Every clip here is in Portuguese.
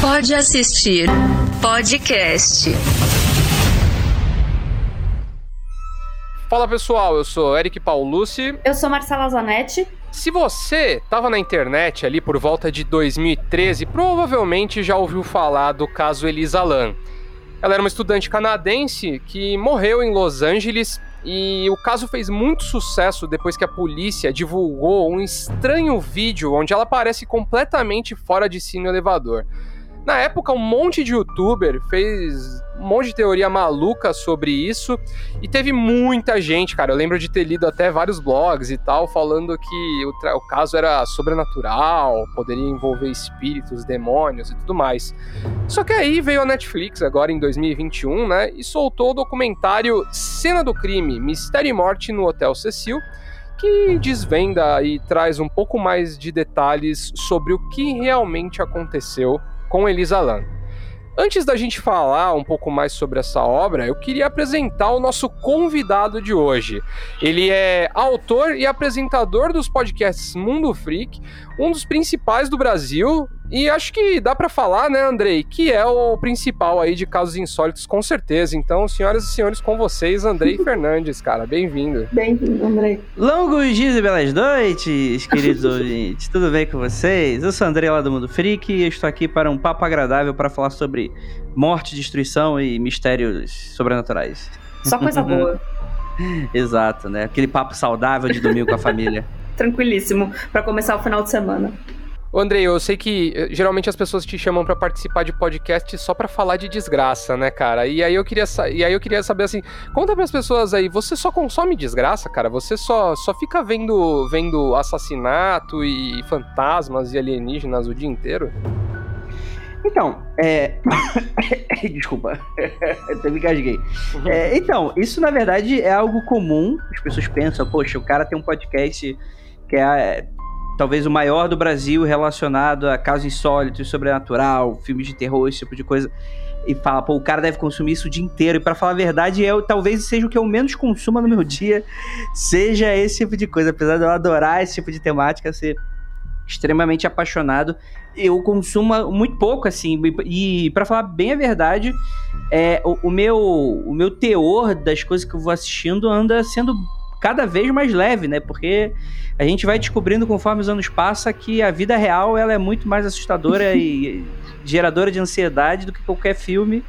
Pode assistir podcast. Fala pessoal, eu sou Eric Paulucci. Eu sou Marcela Zanetti. Se você estava na internet ali por volta de 2013, provavelmente já ouviu falar do caso Elisa Lam. Ela era uma estudante canadense que morreu em Los Angeles e o caso fez muito sucesso depois que a polícia divulgou um estranho vídeo onde ela aparece completamente fora de si no elevador. Na época, um monte de youtuber fez um monte de teoria maluca sobre isso e teve muita gente, cara. Eu lembro de ter lido até vários blogs e tal, falando que o, o caso era sobrenatural, poderia envolver espíritos, demônios e tudo mais. Só que aí veio a Netflix, agora em 2021, né, e soltou o documentário Cena do Crime: Mistério e Morte no Hotel Cecil que desvenda e traz um pouco mais de detalhes sobre o que realmente aconteceu com Elisa Lam. Antes da gente falar um pouco mais sobre essa obra, eu queria apresentar o nosso convidado de hoje. Ele é autor e apresentador dos podcasts Mundo Freak, um dos principais do Brasil, e acho que dá para falar, né, Andrei, que é o principal aí de casos insólitos, com certeza. Então, senhoras e senhores, com vocês, Andrei Fernandes, cara, bem-vindo. Bem-vindo, Andrei. Longos dias e belas noites, queridos ouvintes. Tudo bem com vocês? Eu sou o Andrei lá do Mundo Freak e estou aqui para um papo agradável para falar sobre morte, destruição e mistérios sobrenaturais. Só coisa boa. Exato, né? Aquele papo saudável de domingo com a família. Tranquilíssimo para começar o final de semana. Andrei, eu sei que eh, geralmente as pessoas te chamam para participar de podcast só para falar de desgraça, né, cara? E aí eu queria e aí eu queria saber assim, conta para as pessoas aí, você só consome desgraça, cara? Você só só fica vendo vendo assassinato e fantasmas e alienígenas o dia inteiro? Então, é. Desculpa, até me gasguei. É, então, isso na verdade é algo comum. As pessoas pensam, poxa, o cara tem um podcast que é talvez o maior do Brasil relacionado a casos insólitos, sobrenatural, filmes de terror, esse tipo de coisa. E fala, pô, o cara deve consumir isso o dia inteiro. E para falar a verdade, eu talvez seja o que eu menos consuma no meu dia, seja esse tipo de coisa. Apesar de eu adorar esse tipo de temática, ser extremamente apaixonado, eu consumo muito pouco, assim. E para falar bem a verdade, é, o, o, meu, o meu teor das coisas que eu vou assistindo anda sendo cada vez mais leve, né? Porque a gente vai descobrindo conforme os anos passam que a vida real ela é muito mais assustadora e geradora de ansiedade do que qualquer filme.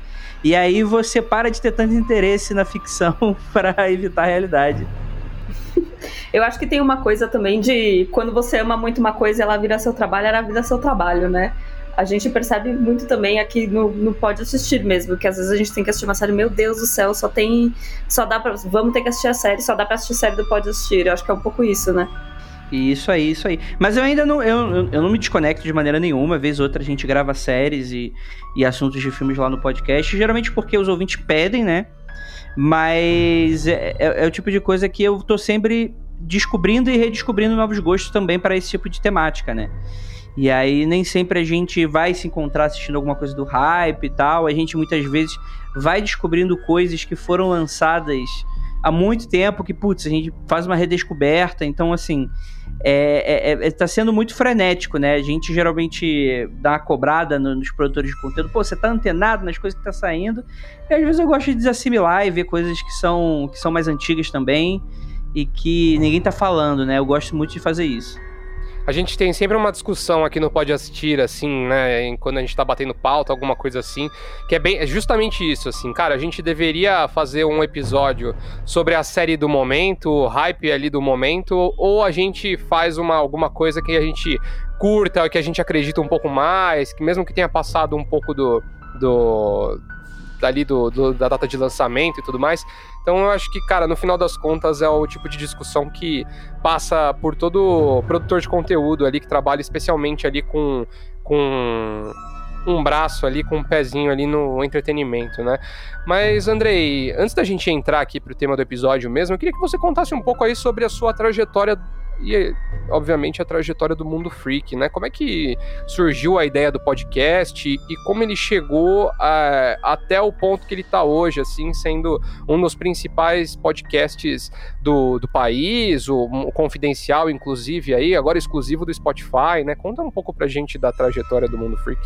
E aí você para de ter tanto interesse na ficção para evitar a realidade. Eu acho que tem uma coisa também de quando você ama muito uma coisa, ela vira seu trabalho, ela vira seu trabalho, né? A gente percebe muito também aqui no, no Pode Assistir mesmo, que às vezes a gente tem que assistir uma série, meu Deus do céu, só tem. Só dá pra. Vamos ter que assistir a série, só dá pra assistir a série do Pode Assistir. Eu acho que é um pouco isso, né? Isso aí, isso aí. Mas eu ainda não, eu, eu não me desconecto de maneira nenhuma. Vez ou outra a gente grava séries e, e assuntos de filmes lá no podcast. Geralmente porque os ouvintes pedem, né? Mas é, é, é o tipo de coisa que eu tô sempre descobrindo e redescobrindo novos gostos também para esse tipo de temática, né? E aí nem sempre a gente vai se encontrar assistindo alguma coisa do hype e tal. A gente muitas vezes vai descobrindo coisas que foram lançadas há muito tempo que, putz, a gente faz uma redescoberta. Então, assim, é, é, é, tá sendo muito frenético, né? A gente geralmente dá uma cobrada nos produtores de conteúdo. Pô, você tá antenado nas coisas que tá saindo. E às vezes eu gosto de desassimilar e ver coisas que são, que são mais antigas também e que ninguém tá falando, né? Eu gosto muito de fazer isso. A gente tem sempre uma discussão aqui no Pode Assistir, assim, né? Quando a gente tá batendo pauta, alguma coisa assim, que é bem é justamente isso, assim, cara, a gente deveria fazer um episódio sobre a série do momento, o hype ali do momento, ou a gente faz uma, alguma coisa que a gente curta, que a gente acredita um pouco mais, que mesmo que tenha passado um pouco do. do ali do, do, da data de lançamento e tudo mais. Então eu acho que, cara, no final das contas é o tipo de discussão que passa por todo produtor de conteúdo ali que trabalha especialmente ali com, com um braço ali, com um pezinho ali no entretenimento, né? Mas, Andrei, antes da gente entrar aqui pro tema do episódio mesmo, eu queria que você contasse um pouco aí sobre a sua trajetória e, obviamente, a trajetória do Mundo Freak, né? Como é que surgiu a ideia do podcast e como ele chegou a, até o ponto que ele está hoje, assim, sendo um dos principais podcasts do, do país, o, o Confidencial, inclusive, aí, agora exclusivo do Spotify, né? Conta um pouco pra gente da trajetória do Mundo Freak.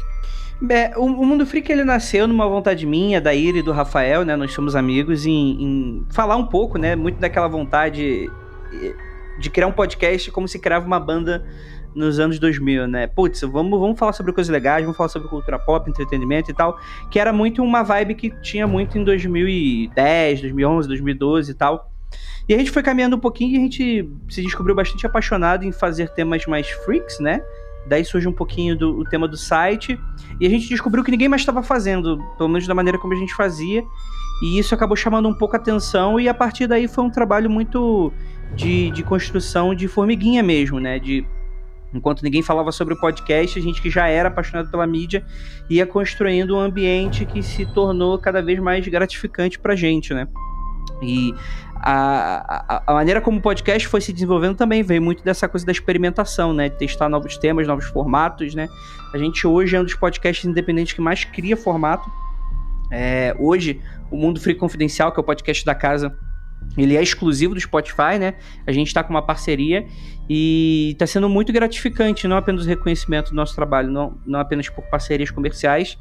É, o, o, Mundo Freak ele nasceu numa vontade minha, da Ira e do Rafael, né? Nós somos amigos em, em falar um pouco, né? Muito daquela vontade de criar um podcast como se criava uma banda nos anos 2000, né? Putz, vamos, vamos falar sobre coisas legais, vamos falar sobre cultura pop, entretenimento e tal, que era muito uma vibe que tinha muito em 2010, 2011, 2012 e tal. E a gente foi caminhando um pouquinho e a gente se descobriu bastante apaixonado em fazer temas mais freaks, né? Daí surge um pouquinho do o tema do site. E a gente descobriu que ninguém mais estava fazendo, pelo menos da maneira como a gente fazia. E isso acabou chamando um pouco a atenção. E a partir daí foi um trabalho muito de, de construção de formiguinha mesmo, né? De enquanto ninguém falava sobre o podcast, a gente que já era apaixonado pela mídia ia construindo um ambiente que se tornou cada vez mais gratificante pra gente, né? E a, a, a, maneira como o podcast foi se desenvolvendo também veio muito dessa coisa da experimentação, né? De testar novos temas, novos formatos, né? A gente hoje é um dos podcasts independentes que mais cria formato. É, hoje, o Mundo Free Confidencial, que é o podcast da casa, ele é exclusivo do Spotify, né? A gente está com uma parceria e está sendo muito gratificante, não apenas o reconhecimento do nosso trabalho, não, não apenas por parcerias comerciais,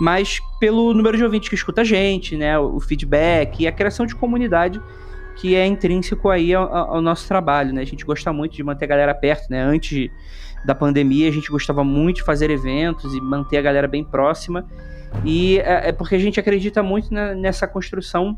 mas pelo número de ouvintes que escuta a gente, né? O feedback e a criação de comunidade que é intrínseco aí ao, ao, nosso trabalho, né? A gente gosta muito de manter a galera perto, né? Antes da pandemia, a gente gostava muito de fazer eventos e manter a galera bem próxima. E é, é porque a gente acredita muito na, nessa construção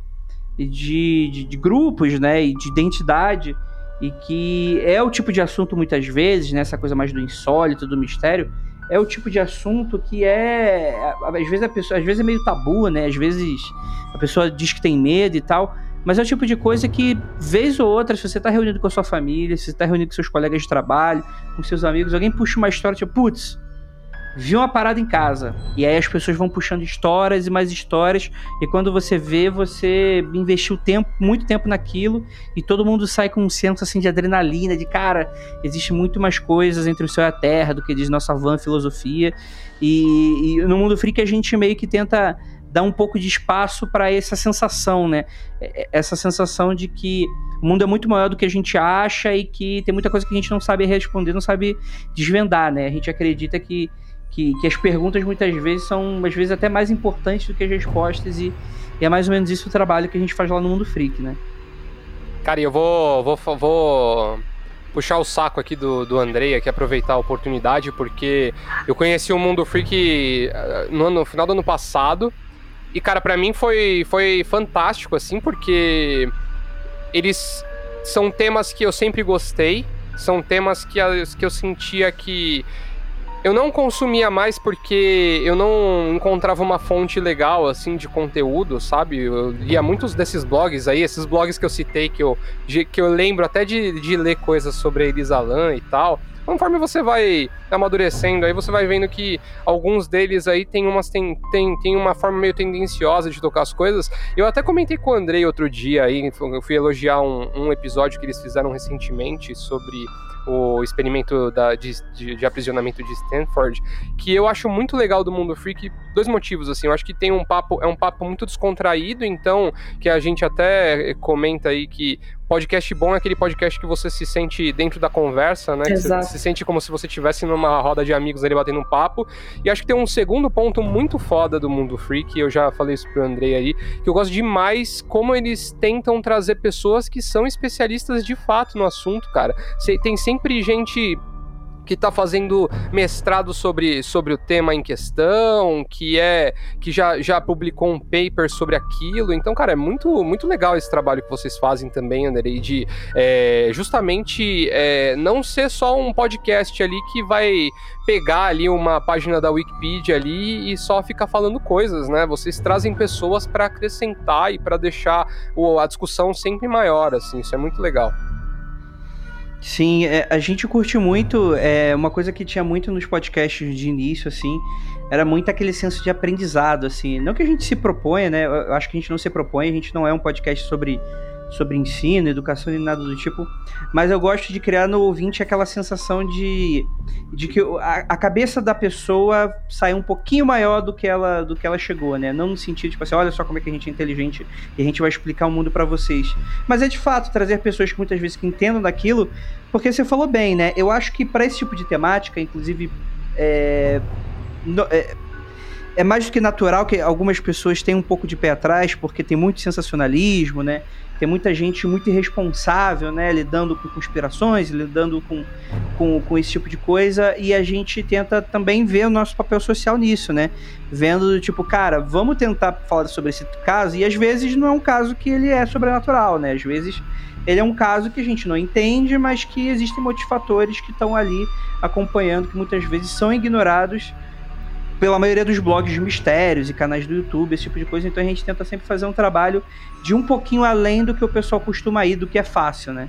de, de, de, grupos, né? E de identidade. E que é o tipo de assunto, muitas vezes, né? Essa coisa mais do insólito, do mistério, é o tipo de assunto que é. Às vezes a pessoa. Às vezes é meio tabu, né? Às vezes a pessoa diz que tem medo e tal. Mas é o tipo de coisa que, vez ou outra, se você está reunido com a sua família, se você está reunido com seus colegas de trabalho, com seus amigos, alguém puxa uma história, tipo, putz, vi uma parada em casa. E aí as pessoas vão puxando histórias e mais histórias. E quando você vê, você investiu tempo, muito tempo naquilo. E todo mundo sai com um senso assim de adrenalina, de cara, existe muito mais coisas entre o céu e a terra do que diz nossa van filosofia. E, e no mundo freak a gente meio que tenta dá um pouco de espaço para essa sensação, né? Essa sensação de que o mundo é muito maior do que a gente acha e que tem muita coisa que a gente não sabe responder, não sabe desvendar, né? A gente acredita que, que, que as perguntas muitas vezes são, às vezes, até mais importantes do que as respostas e, e é mais ou menos isso o trabalho que a gente faz lá no Mundo Freak, né? Cara, eu vou, vou, vou puxar o saco aqui do, do Andrei, aqui aproveitar a oportunidade, porque eu conheci o Mundo Freak eh, no, no final do ano passado, e, cara, para mim foi, foi fantástico, assim, porque eles são temas que eu sempre gostei, são temas que, que eu sentia que eu não consumia mais porque eu não encontrava uma fonte legal, assim, de conteúdo, sabe? Eu lia muitos desses blogs aí, esses blogs que eu citei, que eu, que eu lembro até de, de ler coisas sobre a Elisa e tal conforme você vai amadurecendo, aí você vai vendo que alguns deles aí tem, umas, tem, tem, tem uma forma meio tendenciosa de tocar as coisas. Eu até comentei com o Andrei outro dia aí, eu fui elogiar um, um episódio que eles fizeram recentemente sobre o experimento da, de, de, de, aprisionamento de Stanford, que eu acho muito legal do Mundo Freak, dois motivos, assim, eu acho que tem um papo, é um papo muito descontraído, então, que a gente até comenta aí que podcast bom é aquele podcast que você se sente dentro da conversa, né? Exato. se sente como se você estivesse numa roda de amigos ali batendo um papo. E acho que tem um segundo ponto muito foda do Mundo Freak, eu já falei isso pro Andrei aí, que eu gosto demais como eles tentam trazer pessoas que são especialistas de fato no assunto, cara. Tem sempre gente que está fazendo mestrado sobre, sobre o tema em questão, que é que já, já publicou um paper sobre aquilo. Então, cara, é muito, muito legal esse trabalho que vocês fazem também, André, de é, justamente é, não ser só um podcast ali que vai pegar ali uma página da Wikipedia ali e só ficar falando coisas, né? Vocês trazem pessoas para acrescentar e para deixar a discussão sempre maior, assim, isso é muito legal. Sim, é, a gente curte muito. É, uma coisa que tinha muito nos podcasts de início, assim, era muito aquele senso de aprendizado, assim. Não que a gente se proponha, né? Eu acho que a gente não se propõe, a gente não é um podcast sobre sobre ensino, educação e nada do tipo, mas eu gosto de criar no ouvinte aquela sensação de, de que a, a, cabeça da pessoa sai um pouquinho maior do que ela do que ela chegou, né? Não no sentido tipo assim, olha só como é que a gente é inteligente e a gente vai explicar o mundo para vocês. Mas é de fato trazer pessoas que muitas vezes que entendam daquilo, porque você falou bem, né? Eu acho que para esse tipo de temática, inclusive é, no, é, é mais do que natural que algumas pessoas tenham um pouco de pé atrás, porque tem muito sensacionalismo, né? Tem muita gente muito irresponsável, né? Lidando com conspirações, lidando com, com, com esse tipo de coisa. E a gente tenta também ver o nosso papel social nisso, né? Vendo, tipo, cara, vamos tentar falar sobre esse caso. E às vezes não é um caso que ele é sobrenatural, né? Às vezes ele é um caso que a gente não entende, mas que existem muitos fatores que estão ali acompanhando, que muitas vezes são ignorados pela maioria dos blogs de mistérios e canais do YouTube, esse tipo de coisa. Então a gente tenta sempre fazer um trabalho de um pouquinho além do que o pessoal costuma ir, do que é fácil, né?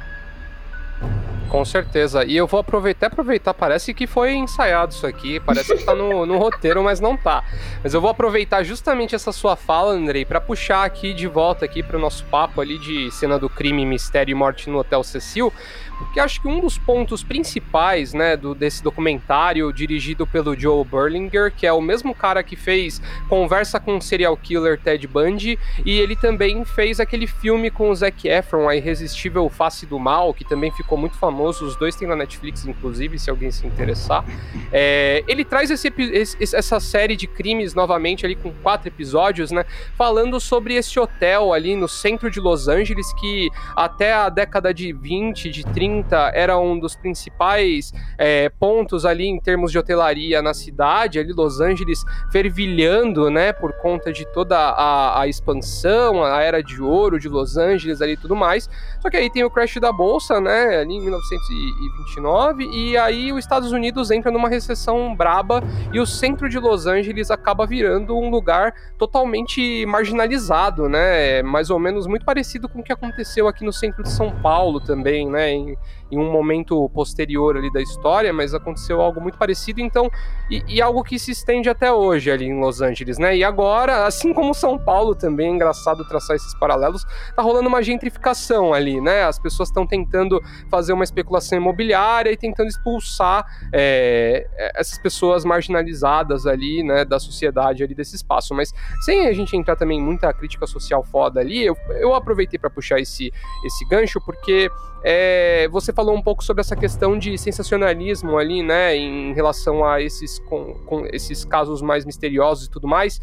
Com certeza. E eu vou aproveitar, aproveitar, parece que foi ensaiado isso aqui, parece que tá no, no roteiro, mas não tá. Mas eu vou aproveitar justamente essa sua fala, Andrei, para puxar aqui de volta aqui para o nosso papo ali de cena do crime, mistério e morte no Hotel Cecil, porque acho que um dos pontos principais, né, do, desse documentário dirigido pelo Joe Berlinger, que é o mesmo cara que fez Conversa com o Serial Killer Ted Bundy, e ele também fez aquele filme com o Zac Efron, A Irresistível Face do Mal, que também ficou muito famoso, os dois têm na Netflix, inclusive, se alguém se interessar. É, ele traz esse, esse, essa série de crimes novamente ali com quatro episódios, né, falando sobre esse hotel ali no centro de Los Angeles, que até a década de 20, de 30, 30 era um dos principais é, pontos ali em termos de hotelaria na cidade, ali Los Angeles fervilhando, né, por conta de toda a, a expansão, a era de ouro de Los Angeles ali e tudo mais. Só que aí tem o crash da bolsa, né, ali em 1929, e aí os Estados Unidos entra numa recessão braba e o centro de Los Angeles acaba virando um lugar totalmente marginalizado, né, mais ou menos muito parecido com o que aconteceu aqui no centro de São Paulo também, né, em, em um momento posterior ali da história, mas aconteceu algo muito parecido, então, e, e, algo que se estende até hoje ali em Los Angeles, né? E agora, assim como São Paulo também, é engraçado traçar esses paralelos, tá rolando uma gentrificação ali, né? As pessoas estão tentando fazer uma especulação imobiliária e tentando expulsar é, essas pessoas marginalizadas ali, né, da sociedade ali desse espaço, mas sem a gente entrar também muita crítica social foda ali, eu, eu aproveitei para puxar esse, esse gancho, porque é, você falou um pouco sobre essa questão de sensacionalismo ali, né, em relação a esses, com, com esses casos mais misteriosos e tudo mais.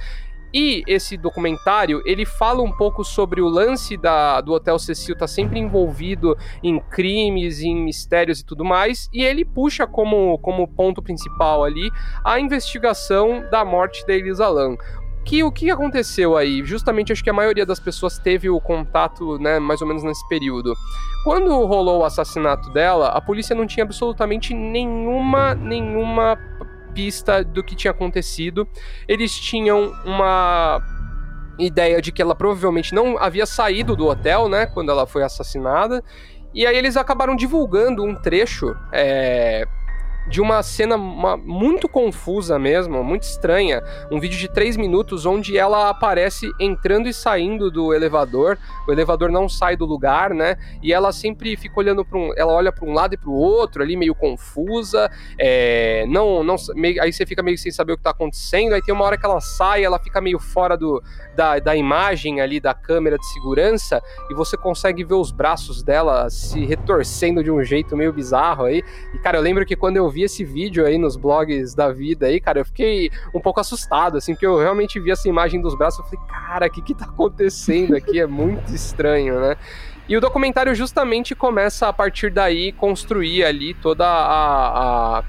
E esse documentário, ele fala um pouco sobre o lance da, do Hotel Cecil tá sempre envolvido em crimes, em mistérios e tudo mais, e ele puxa como, como ponto principal ali a investigação da morte da Elisa Lam que o que aconteceu aí? Justamente acho que a maioria das pessoas teve o contato, né, mais ou menos nesse período. Quando rolou o assassinato dela, a polícia não tinha absolutamente nenhuma nenhuma pista do que tinha acontecido. Eles tinham uma ideia de que ela provavelmente não havia saído do hotel, né, quando ela foi assassinada. E aí eles acabaram divulgando um trecho é, de uma cena uma, muito confusa mesmo, muito estranha. Um vídeo de três minutos onde ela aparece entrando e saindo do elevador. O elevador não sai do lugar, né? E ela sempre fica olhando para um. Ela olha para um lado e para o outro, ali meio confusa. É, não, não, meio, aí você fica meio sem saber o que está acontecendo. Aí tem uma hora que ela sai, ela fica meio fora do, da, da imagem ali da câmera de segurança e você consegue ver os braços dela se retorcendo de um jeito meio bizarro aí. E cara, eu lembro que quando eu vi vi esse vídeo aí nos blogs da vida aí, cara, eu fiquei um pouco assustado, assim, porque eu realmente vi essa imagem dos braços, eu falei, cara, o que que tá acontecendo aqui? É muito estranho, né? E o documentário justamente começa a partir daí construir ali toda a, a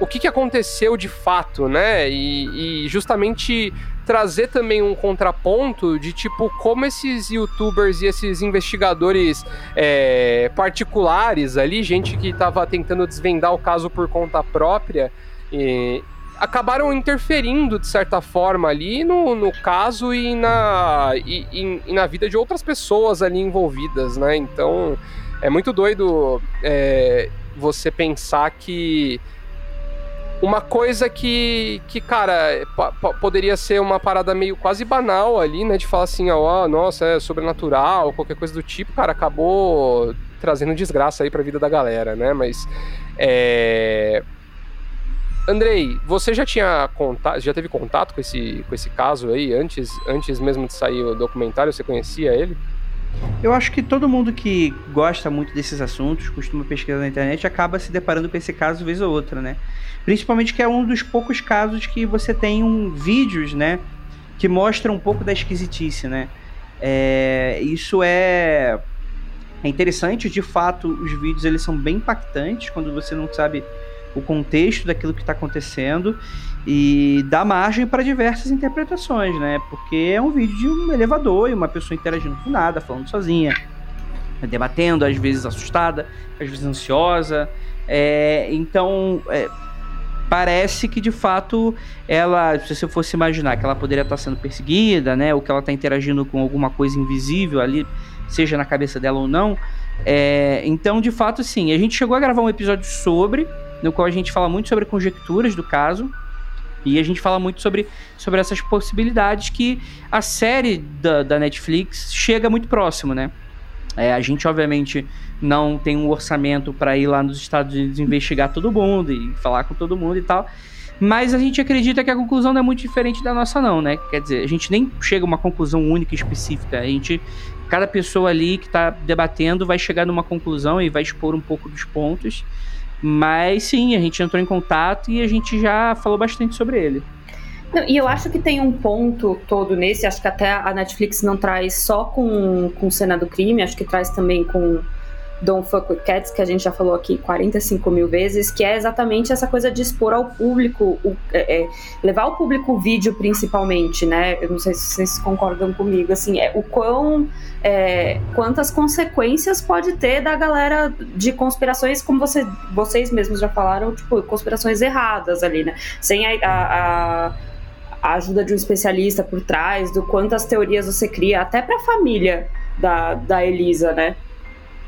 o que, que aconteceu de fato, né? E, e, justamente trazer também um contraponto de tipo como esses youtubers e esses investigadores é, particulares ali, gente que estava tentando desvendar o caso por conta própria, e, acabaram interferindo de certa forma ali no, no caso e na, e, e, e na vida de outras pessoas ali envolvidas, né? Então é muito doido é, você pensar que uma coisa que, que cara, poderia ser uma parada meio quase banal ali, né? De falar assim, ó, oh, nossa, é sobrenatural, qualquer coisa do tipo, cara, acabou trazendo desgraça aí pra vida da galera, né? Mas. É... Andrei, você já tinha contato, já teve contato com esse, com esse caso aí antes, antes mesmo de sair o documentário? Você conhecia ele? Eu acho que todo mundo que gosta muito desses assuntos, costuma pesquisar na internet, acaba se deparando com esse caso vez ou outra, né? Principalmente que é um dos poucos casos que você tem um vídeos, né? Que mostram um pouco da esquisitice, né? É, isso é, é interessante, de fato, os vídeos eles são bem impactantes quando você não sabe o contexto daquilo que está acontecendo e dá margem para diversas interpretações, né? Porque é um vídeo de um elevador e uma pessoa interagindo com nada, falando sozinha, debatendo, às vezes assustada, às vezes ansiosa. É, então, é, parece que de fato ela, se você fosse imaginar que ela poderia estar sendo perseguida, né? Ou que ela está interagindo com alguma coisa invisível ali, seja na cabeça dela ou não. É, então, de fato, sim. A gente chegou a gravar um episódio sobre, no qual a gente fala muito sobre conjecturas do caso. E a gente fala muito sobre, sobre essas possibilidades que a série da, da Netflix chega muito próximo, né? É, a gente, obviamente, não tem um orçamento para ir lá nos Estados Unidos investigar todo mundo e falar com todo mundo e tal. Mas a gente acredita que a conclusão não é muito diferente da nossa, não, né? Quer dizer, a gente nem chega a uma conclusão única e específica. A gente, cada pessoa ali que está debatendo vai chegar numa conclusão e vai expor um pouco dos pontos. Mas sim, a gente entrou em contato e a gente já falou bastante sobre ele. Não, e eu acho que tem um ponto todo nesse, acho que até a Netflix não traz só com, com cena do crime, acho que traz também com Don't Fuck With Cats, que a gente já falou aqui 45 mil vezes, que é exatamente essa coisa de expor ao público, o, é, é, levar o público o vídeo principalmente, né? Eu não sei se vocês concordam comigo, assim, é o quão, é, quantas consequências pode ter da galera de conspirações, como você, vocês mesmos já falaram, tipo, conspirações erradas ali, né? Sem a, a, a ajuda de um especialista por trás, do quantas teorias você cria, até para a família da, da Elisa, né?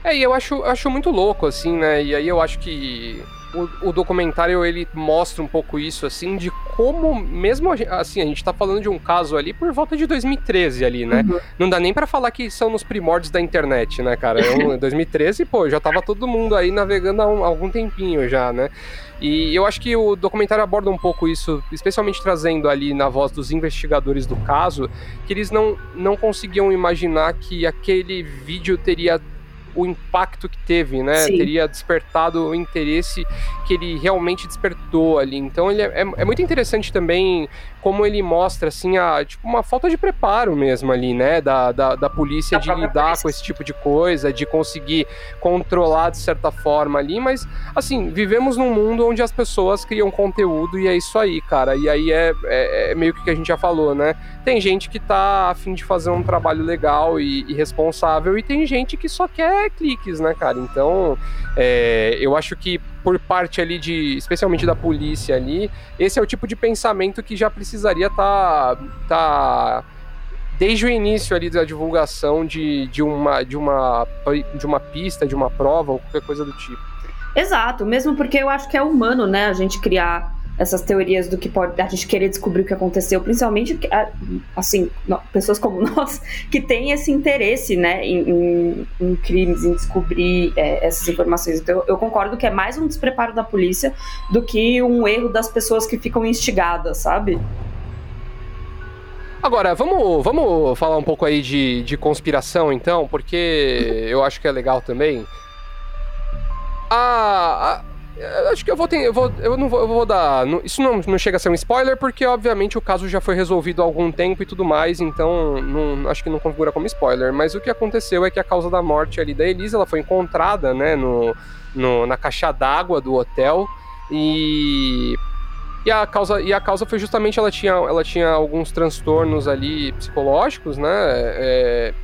É, e eu acho, acho muito louco, assim, né? E aí eu acho que o, o, documentário ele mostra um pouco isso, assim, de como, mesmo assim, a gente tá falando de um caso ali por volta de 2013 ali, né? Uhum. Não dá nem para falar que são nos primórdios da internet, né, cara? É um, 2013, pô, já tava todo mundo aí navegando há, um, há algum tempinho já, né? E eu acho que o documentário aborda um pouco isso, especialmente trazendo ali na voz dos investigadores do caso, que eles não, não conseguiam imaginar que aquele vídeo teria o impacto que teve, né? Sim. Teria despertado o interesse que ele realmente despertou ali. Então ele é, é, é muito interessante também como ele mostra, assim, a, tipo, uma falta de preparo mesmo ali, né? Da, da, da polícia de lidar polícia. com esse tipo de coisa, de conseguir controlar de certa forma ali, mas, assim, vivemos num mundo onde as pessoas criam conteúdo e é isso aí, cara. E aí é, é, é meio que o que a gente já falou, né? Tem gente que tá afim de fazer um trabalho legal e, e responsável, e tem gente que só quer cliques, né, cara? Então, é, eu acho que por parte ali de, especialmente da polícia ali, esse é o tipo de pensamento que já precisaria estar tá, tá desde o início ali da divulgação de, de, uma, de, uma, de uma pista, de uma prova ou qualquer coisa do tipo. Exato, mesmo porque eu acho que é humano, né, a gente criar essas teorias do que pode a gente querer descobrir o que aconteceu, principalmente assim pessoas como nós que têm esse interesse, né, em, em, em crimes, em descobrir é, essas informações. Então eu concordo que é mais um despreparo da polícia do que um erro das pessoas que ficam instigadas, sabe? Agora, vamos, vamos falar um pouco aí de, de conspiração, então, porque eu acho que é legal também. A, acho que eu vou ter. Eu, vou, eu não vou, eu vou dar. isso não, não chega a ser um spoiler, porque obviamente o caso já foi resolvido há algum tempo e tudo mais, então não, acho que não configura como spoiler. Mas o que aconteceu é que a causa da morte ali da Elisa ela foi encontrada, né, no, no na caixa d'água do hotel. E. E a, causa, e a causa foi justamente ela tinha, ela tinha alguns transtornos ali psicológicos, né? É,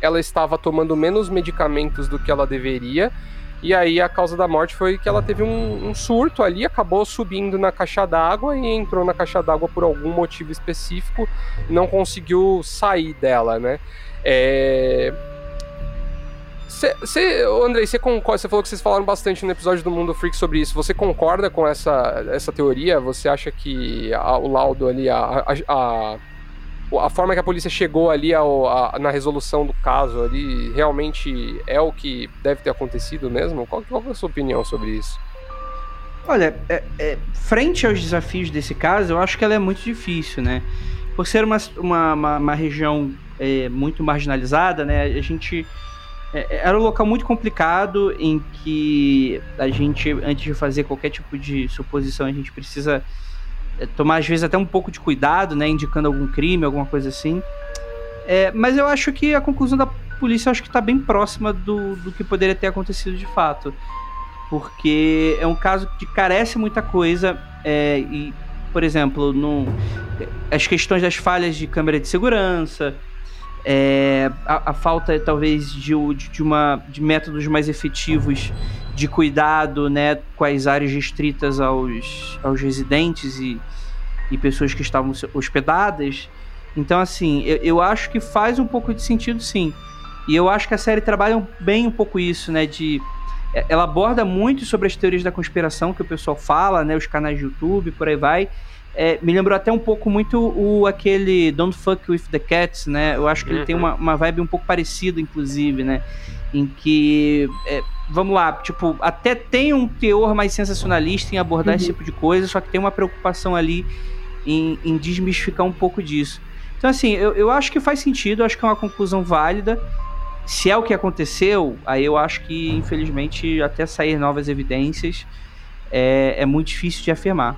ela estava tomando menos medicamentos do que ela deveria e aí a causa da morte foi que ela teve um, um surto ali, acabou subindo na caixa d'água e entrou na caixa d'água por algum motivo específico não conseguiu sair dela, né? É... Você, Andrei, você concorda? Você falou que vocês falaram bastante no episódio do Mundo Freak sobre isso. Você concorda com essa, essa teoria? Você acha que a, o laudo ali, a, a, a, a, forma que a polícia chegou ali ao, a, na resolução do caso ali, realmente é o que deve ter acontecido mesmo? Qual, qual é a sua opinião sobre isso? Olha, é, é, frente aos desafios desse caso, eu acho que ela é muito difícil, né? Por ser uma, uma, uma, uma região é, muito marginalizada, né? A gente é, é, era um local muito complicado em que a gente, antes de fazer qualquer tipo de suposição, a gente precisa tomar, às vezes, até um pouco de cuidado, né? Indicando algum crime, alguma coisa assim. É, mas eu acho que a conclusão da polícia acho que está bem próxima do, do que poderia ter acontecido de fato. Porque é um caso que carece muita coisa é, e, por exemplo, no, as questões das falhas de câmera de segurança, é, a, a, falta talvez de, de, uma, de métodos mais efetivos de cuidado né, com as áreas restritas aos, aos residentes e, e pessoas que estavam hospedadas. Então, assim, eu, eu acho que faz um pouco de sentido, sim. E eu acho que a série trabalha bem um pouco isso, né? De é, ela aborda muito sobre as teorias da conspiração que o pessoal fala, né? Os canais de YouTube, por aí vai. É, me lembrou até um pouco muito o aquele Don't Fuck With The Cats, né? Eu acho que uhum. ele tem uhum. uma, uma vibe um pouco parecida, inclusive, né? Em que, é, vamos lá, tipo, até tem um teor mais sensacionalista em abordar uhum. esse tipo de coisa, só que tem uma preocupação ali em, em desmistificar um pouco disso. Então, assim, eu, eu acho que faz sentido, acho que é uma conclusão válida. Se é o que aconteceu, aí eu acho que, infelizmente, até sair novas evidências, é, é muito difícil de afirmar.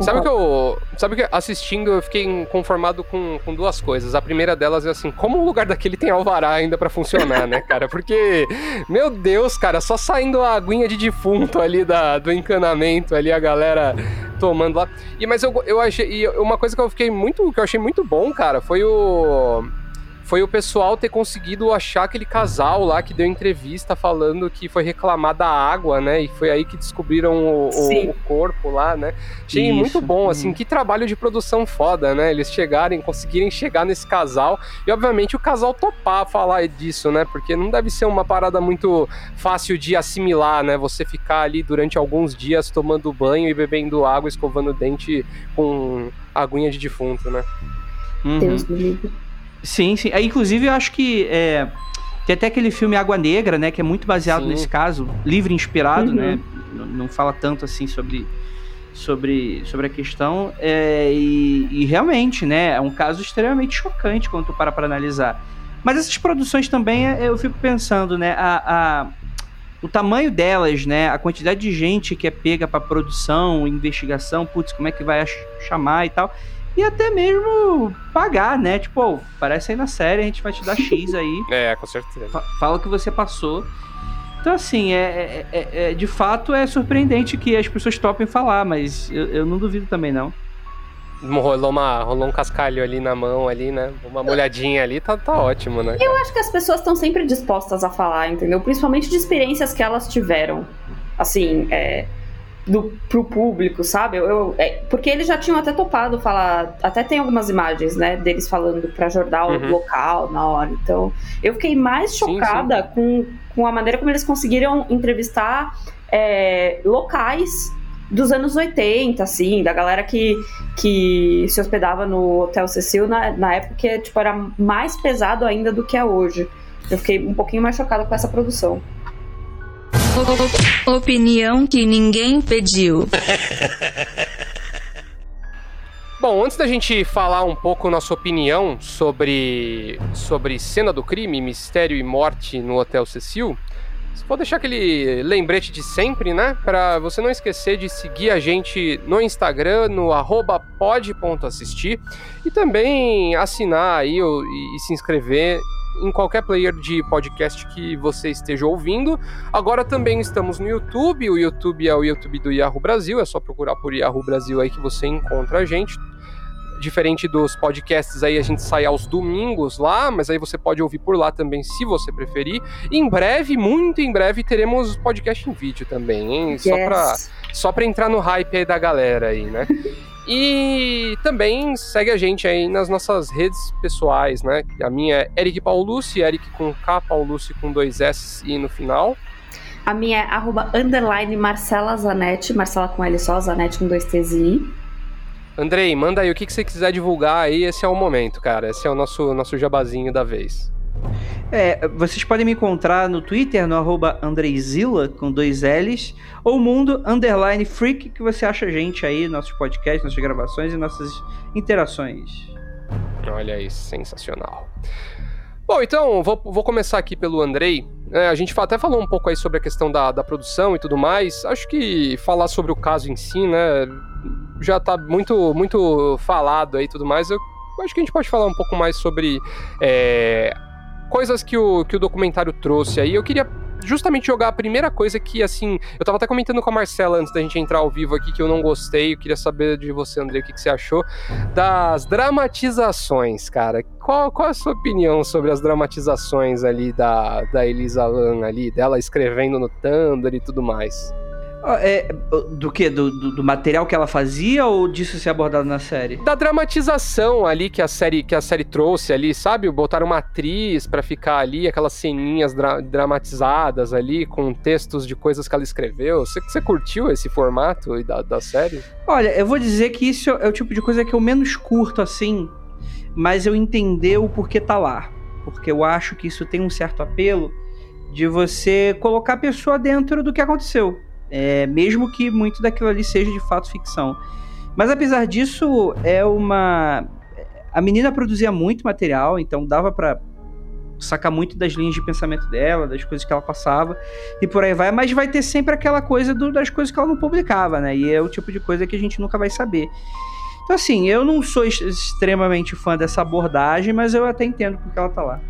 Sabe que eu. Sabe que assistindo eu fiquei conformado com, com duas coisas. A primeira delas é assim, como o lugar daquele tem alvará ainda para funcionar, né, cara? Porque, meu Deus, cara, só saindo a aguinha de defunto ali da, do encanamento ali, a galera tomando lá. E mas eu, eu achei. E uma coisa que eu fiquei muito. que eu achei muito bom, cara, foi o foi o pessoal ter conseguido achar aquele casal lá que deu entrevista falando que foi reclamar da água, né? E foi aí que descobriram o, o, o corpo lá, né? Achei Isso. muito bom, assim, uhum. que trabalho de produção foda, né? Eles chegarem, conseguirem chegar nesse casal e, obviamente, o casal topar falar disso, né? Porque não deve ser uma parada muito fácil de assimilar, né? Você ficar ali durante alguns dias tomando banho e bebendo água, escovando o dente com aguinha de defunto, né? Uhum. Deus me livre. Sim, sim. Aí, inclusive, eu acho que é, tem até aquele filme Água Negra, né? Que é muito baseado sim. nesse caso, livre inspirado, uhum. né? Não, não, fala tanto assim sobre, sobre, sobre a questão. É, e, e, realmente, né? É um caso extremamente chocante quando tu para para analisar. Mas essas produções também, é, eu fico pensando, né? A, a, o tamanho delas, né? A quantidade de gente que é pega para produção, investigação, putz, como é que vai chamar e tal e até mesmo pagar, né? Tipo, oh, parece aí na série, a gente vai te dar X aí. é, com certeza. Fala o que você passou. Então, assim, é, é, é, é, de fato é surpreendente que as pessoas topem falar, mas eu, eu não duvido também, não. Rolou, uma, rolou um cascalho ali na mão, ali, né? Uma molhadinha ali, tá, tá ótimo, né? Eu acho que as pessoas estão sempre dispostas a falar, entendeu? Principalmente de experiências que elas tiveram. Assim, é do, pro público, sabe? Eu, eu é, porque eles já tinham até topado falar, até tem algumas imagens, né, deles falando para jornal uhum. local na hora. Então, eu fiquei mais chocada sim, sim. Com, com a maneira como eles conseguiram entrevistar é, locais dos anos 80, assim, da galera que, que se hospedava no Hotel Cecil na, na época que tipo, era mais pesado ainda do que é hoje. Eu fiquei um pouquinho mais chocada com essa produção. Opinião que ninguém pediu. Bom, antes da gente falar um pouco nossa opinião sobre, sobre cena do crime, mistério e morte no Hotel Cecil, vou deixar aquele lembrete de sempre, né? Para você não esquecer de seguir a gente no Instagram, no pod.assistir e também assinar aí e se inscrever em qualquer player de podcast que você esteja ouvindo. Agora também estamos no YouTube, o YouTube é o YouTube do Yahoo Brasil, é só procurar por Yahoo Brasil aí que você encontra a gente. Diferente dos podcasts aí, a gente sai aos domingos lá, mas aí você pode ouvir por lá também, se você preferir. Em breve, muito em breve, teremos podcast em vídeo também, hein? Yes. Só pra, só pra entrar no hype aí da galera aí, né? E também segue a gente aí nas nossas redes pessoais, né? A minha é Eric Paulucci, Eric com K, Paulucci com dois S e no final. A minha é arroba underline Marcela Zanetti, Marcela com L só, Zanetti com dois T's e I. Andrei, manda aí o que, que você quiser divulgar aí, esse é o momento, cara. Esse é o nosso, nosso jabazinho da vez. É, vocês podem me encontrar no Twitter, no arroba Andreizila, com dois L's, ou Mundo Underline Freak, que você acha a gente aí, nossos podcasts, nossas gravações e nossas interações. Olha aí, sensacional. Bom, então, vou, vou começar aqui pelo Andrei. É, a gente até falou um pouco aí sobre a questão da, da produção e tudo mais. Acho que falar sobre o caso em si, né, já tá muito, muito falado aí e tudo mais. Eu acho que a gente pode falar um pouco mais sobre é, coisas que o, que o documentário trouxe aí. Eu queria justamente jogar a primeira coisa que, assim, eu tava até comentando com a Marcela antes da gente entrar ao vivo aqui que eu não gostei. Eu queria saber de você, André, o que, que você achou das dramatizações, cara. Qual, qual a sua opinião sobre as dramatizações ali da, da Elisa Lam ali, dela escrevendo no Tumblr e tudo mais? É, do que? Do, do, do, material que ela fazia ou disso ser abordado na série? Da dramatização ali que a série que a série trouxe ali, sabe? Botaram uma atriz para ficar ali, aquelas ceninhas dra dramatizadas ali, com textos de coisas que ela escreveu. Você, você curtiu esse formato da, da série? Olha, eu vou dizer que isso é o tipo de coisa que eu menos curto assim, mas eu entender o porquê tá lá. Porque eu acho que isso tem um certo apelo de você colocar a pessoa dentro do que aconteceu é, mesmo que muito daquilo ali seja de fato ficção. Mas apesar disso, é uma. A menina produzia muito material, então dava para sacar muito das linhas de pensamento dela, das coisas que ela passava e por aí vai, mas vai ter sempre aquela coisa do, das coisas que ela não publicava, né? E é o tipo de coisa que a gente nunca vai saber. Então, assim, eu não sou extremamente fã dessa abordagem, mas eu até entendo porque ela tá lá.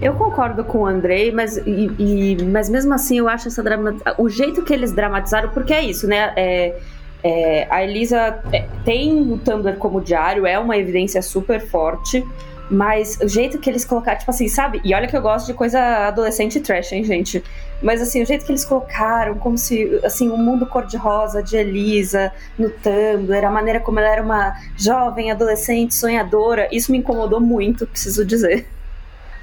Eu concordo com o Andrei, mas, e, e, mas mesmo assim eu acho essa drama, o jeito que eles dramatizaram, porque é isso, né? É, é, a Elisa é, tem o Tumblr como diário, é uma evidência super forte, mas o jeito que eles colocaram, tipo assim, sabe? E olha que eu gosto de coisa adolescente trash, hein, gente? Mas assim, o jeito que eles colocaram, como se, assim, o mundo cor-de-rosa de Elisa no Tumblr, a maneira como ela era uma jovem, adolescente, sonhadora, isso me incomodou muito, preciso dizer.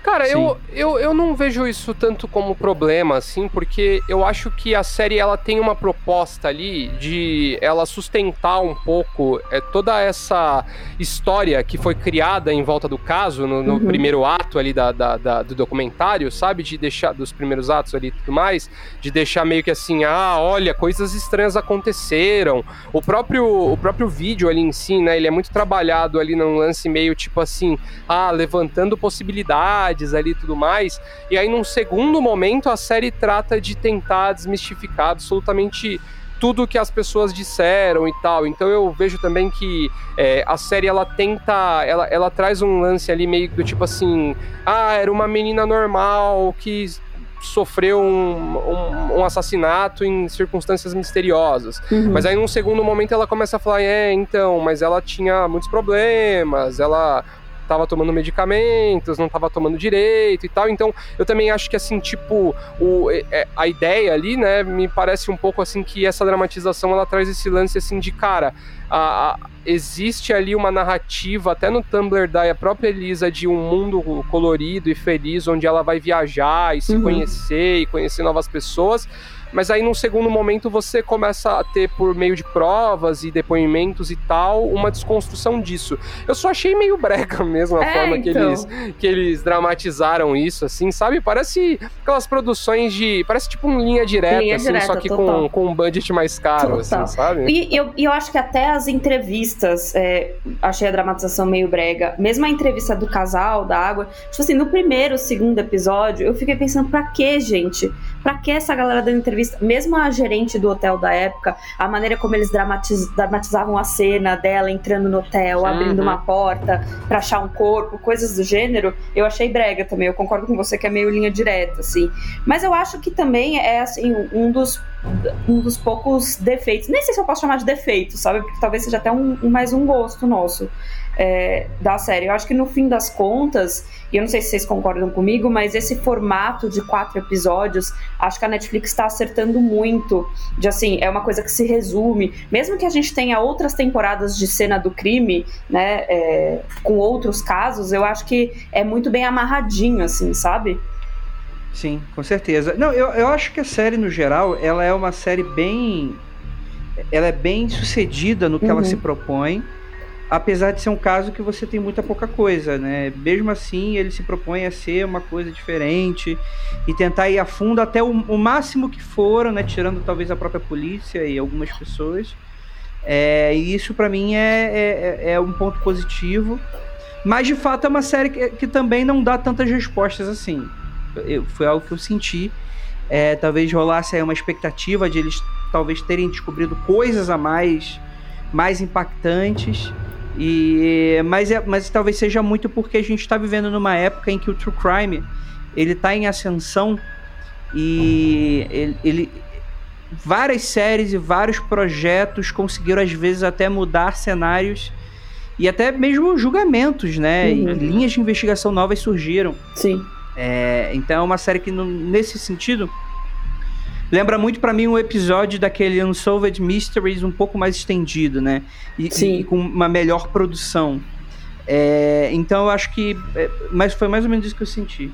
Cara, eu, eu, eu não vejo isso tanto como problema, assim, porque eu acho que a série ela tem uma proposta ali de ela sustentar um pouco é, toda essa história que foi criada em volta do caso, no, no uhum. primeiro ato ali da, da, da, do documentário, sabe? De deixar, dos primeiros atos ali e tudo mais, de deixar meio que assim, ah, olha, coisas estranhas aconteceram. O próprio, o próprio vídeo ali em si, né, ele é muito trabalhado ali num lance meio tipo assim, ah, levantando possibilidades ali e tudo mais. E aí, num segundo momento, a série trata de tentar desmistificar absolutamente tudo que as pessoas disseram e tal. Então eu vejo também que é, a série ela tenta, ela, ela traz um lance ali meio do tipo assim, ah, era uma menina normal que sofreu um, um, um, assassinato em circunstâncias misteriosas. Uhum. Mas aí, num segundo momento, ela começa a falar: é, então, mas ela tinha muitos problemas, ela estava tomando medicamentos, não estava tomando direito e tal. Então, eu também acho que assim, tipo, o, é, a ideia ali, né, me parece um pouco assim que essa dramatização ela traz esse lance assim de cara, a, a, existe ali uma narrativa, até no Tumblr da própria Elisa, de um mundo colorido e feliz, onde ela vai viajar e se uhum. conhecer e conhecer novas pessoas mas aí num segundo momento você começa a ter, por meio de provas e depoimentos e tal, uma desconstrução disso. Eu só achei meio brega mesmo a é, forma então. que, eles, que eles dramatizaram isso, assim, sabe? Parece aquelas produções de. Parece tipo um linha direta, linha assim, direta, só que com, com um budget mais caro, total. assim, sabe? E eu, eu acho que até as entrevistas, é, achei a dramatização meio brega. Mesmo a entrevista do casal, da água, tipo assim, no primeiro, segundo episódio, eu fiquei pensando, pra que, gente? Pra que essa galera dando entrevista? Entrevista, mesmo a gerente do hotel da época, a maneira como eles dramatiz, dramatizavam a cena dela entrando no hotel, uhum. abrindo uma porta para achar um corpo, coisas do gênero, eu achei brega também. Eu concordo com você que é meio linha direta, assim. Mas eu acho que também é assim um dos um dos poucos defeitos. Nem sei se eu posso chamar de defeito, sabe? Porque talvez seja até um mais um gosto nosso é, da série. Eu acho que no fim das contas, e eu não sei se vocês concordam comigo, mas esse formato de quatro episódios, acho que a Netflix está acertando muito. De assim, é uma coisa que se resume. Mesmo que a gente tenha outras temporadas de cena do crime, né, é, com outros casos, eu acho que é muito bem amarradinho, assim, sabe? Sim, com certeza. Não, eu, eu acho que a série, no geral, ela é uma série bem. Ela é bem sucedida no que uhum. ela se propõe apesar de ser um caso que você tem muita pouca coisa, né? Mesmo assim, ele se propõe a ser uma coisa diferente e tentar ir a fundo até o, o máximo que for, né? Tirando talvez a própria polícia e algumas pessoas. É, e isso para mim é, é, é, um ponto positivo. Mas de fato é uma série que, que também não dá tantas respostas assim. Eu, foi algo que eu senti. É, talvez rolasse aí uma expectativa de eles talvez terem descobrido coisas a mais, mais impactantes. E, mas, é, mas talvez seja muito porque a gente está vivendo numa época em que o true crime ele está em ascensão e ele, ele, várias séries e vários projetos conseguiram às vezes até mudar cenários e até mesmo julgamentos, né? Uhum. E linhas de investigação novas surgiram. Sim. É, então é uma série que nesse sentido lembra muito para mim um episódio daquele Unsolved Mysteries um pouco mais estendido, né? E, Sim. e com uma melhor produção. É, então eu acho que. É, mas foi mais ou menos isso que eu senti.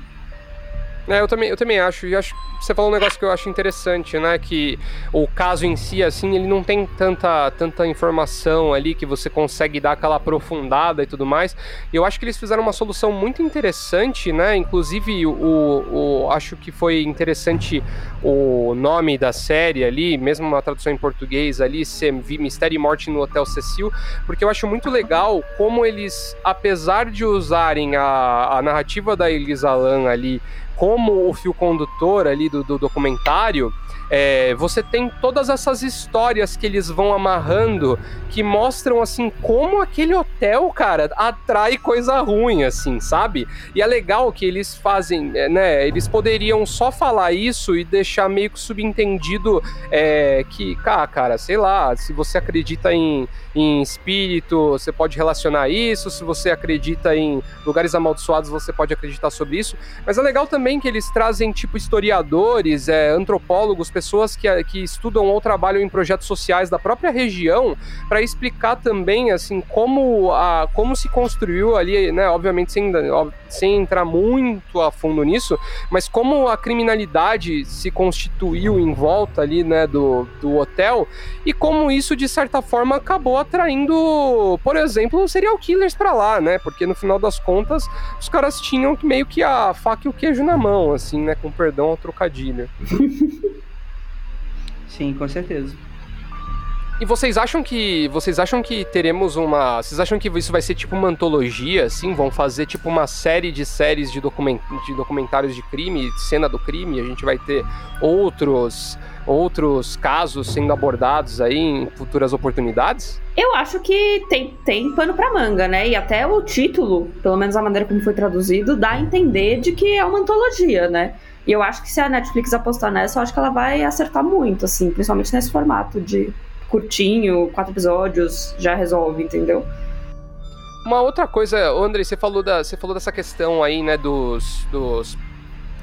É, eu também, eu também acho. E acho você falou um negócio que eu acho interessante, né? Que o caso em si, assim, ele não tem tanta, tanta informação ali que você consegue dar aquela aprofundada e tudo mais. E eu acho que eles fizeram uma solução muito interessante, né? Inclusive, o, o acho que foi interessante o nome da série ali, mesmo uma tradução em português ali, ser Mistério e Morte no Hotel Cecil, porque eu acho muito legal como eles, apesar de usarem a, a narrativa da Elisa Lam ali como o fio condutor ali do, do documentário, é, você tem todas essas histórias que eles vão amarrando que mostram assim como aquele hotel, cara, atrai coisa ruim, assim, sabe? E é legal que eles fazem, é, né? Eles poderiam só falar isso e deixar meio que subentendido é, que, cara, cara, sei lá, se você acredita em, em espírito, você pode relacionar isso, se você acredita em lugares amaldiçoados, você pode acreditar sobre isso. Mas é legal também que eles trazem, tipo, historiadores, é, antropólogos, pessoas que, que estudam ou trabalham em projetos sociais da própria região para explicar também assim como a como se construiu ali, né, obviamente sem, sem entrar muito a fundo nisso, mas como a criminalidade se constituiu em volta ali, né, do, do hotel e como isso de certa forma acabou atraindo, por exemplo, serial killers para lá, né? Porque no final das contas, os caras tinham meio que a faca e o queijo na mão, assim, né, com perdão ao trocadilho. Sim, com certeza. E vocês acham que vocês acham que teremos uma, vocês acham que isso vai ser tipo uma antologia, assim, vão fazer tipo uma série de séries de, document, de documentários de crime, cena do crime, a gente vai ter outros outros casos sendo abordados aí em futuras oportunidades? Eu acho que tem, tem pano para manga, né? E até o título, pelo menos a maneira como foi traduzido, dá a entender de que é uma antologia, né? E eu acho que se a Netflix apostar nessa, eu acho que ela vai acertar muito, assim, principalmente nesse formato de curtinho, quatro episódios, já resolve, entendeu? Uma outra coisa, André, você falou, da, você falou dessa questão aí, né, dos, dos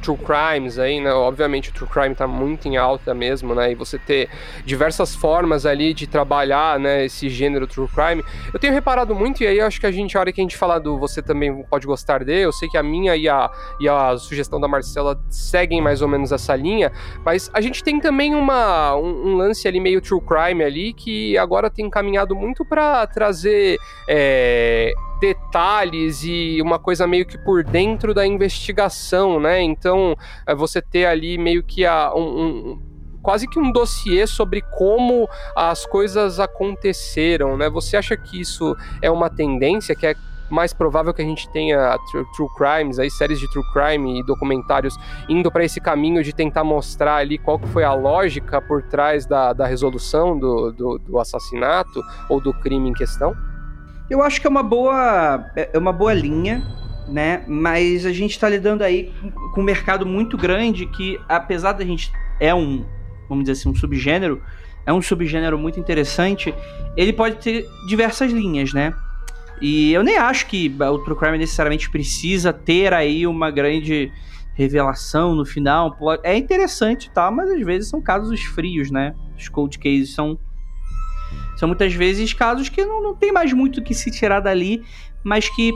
true crimes aí, né? Obviamente o true crime tá muito em alta mesmo, né? E você ter diversas formas ali de trabalhar, né, esse gênero true crime. Eu tenho reparado muito, e aí acho que a gente, a hora que a gente falar do você também pode gostar dele, eu sei que a minha e a, e a sugestão da Marcela seguem mais ou menos essa linha, mas a gente tem também uma, um, um lance ali meio true crime ali, que agora tem caminhado muito para trazer é, detalhes e uma coisa meio que por dentro da investigação, né? Então, é você ter ali meio que a, um, um quase que um dossiê sobre como as coisas aconteceram, né? Você acha que isso é uma tendência que é mais provável que a gente tenha true, true crimes, aí séries de true crime e documentários indo para esse caminho de tentar mostrar ali qual que foi a lógica por trás da, da resolução do, do, do assassinato ou do crime em questão? Eu acho que é uma boa, é uma boa linha, né? Mas a gente está lidando aí com um mercado muito grande que, apesar da gente é um, vamos dizer assim, um subgênero, é um subgênero muito interessante. Ele pode ter diversas linhas, né? E eu nem acho que o True Crime necessariamente precisa ter aí uma grande revelação no final. É interessante, tá? Mas às vezes são casos frios, né? Os cold cases são são muitas vezes casos que não, não tem mais muito que se tirar dali, mas que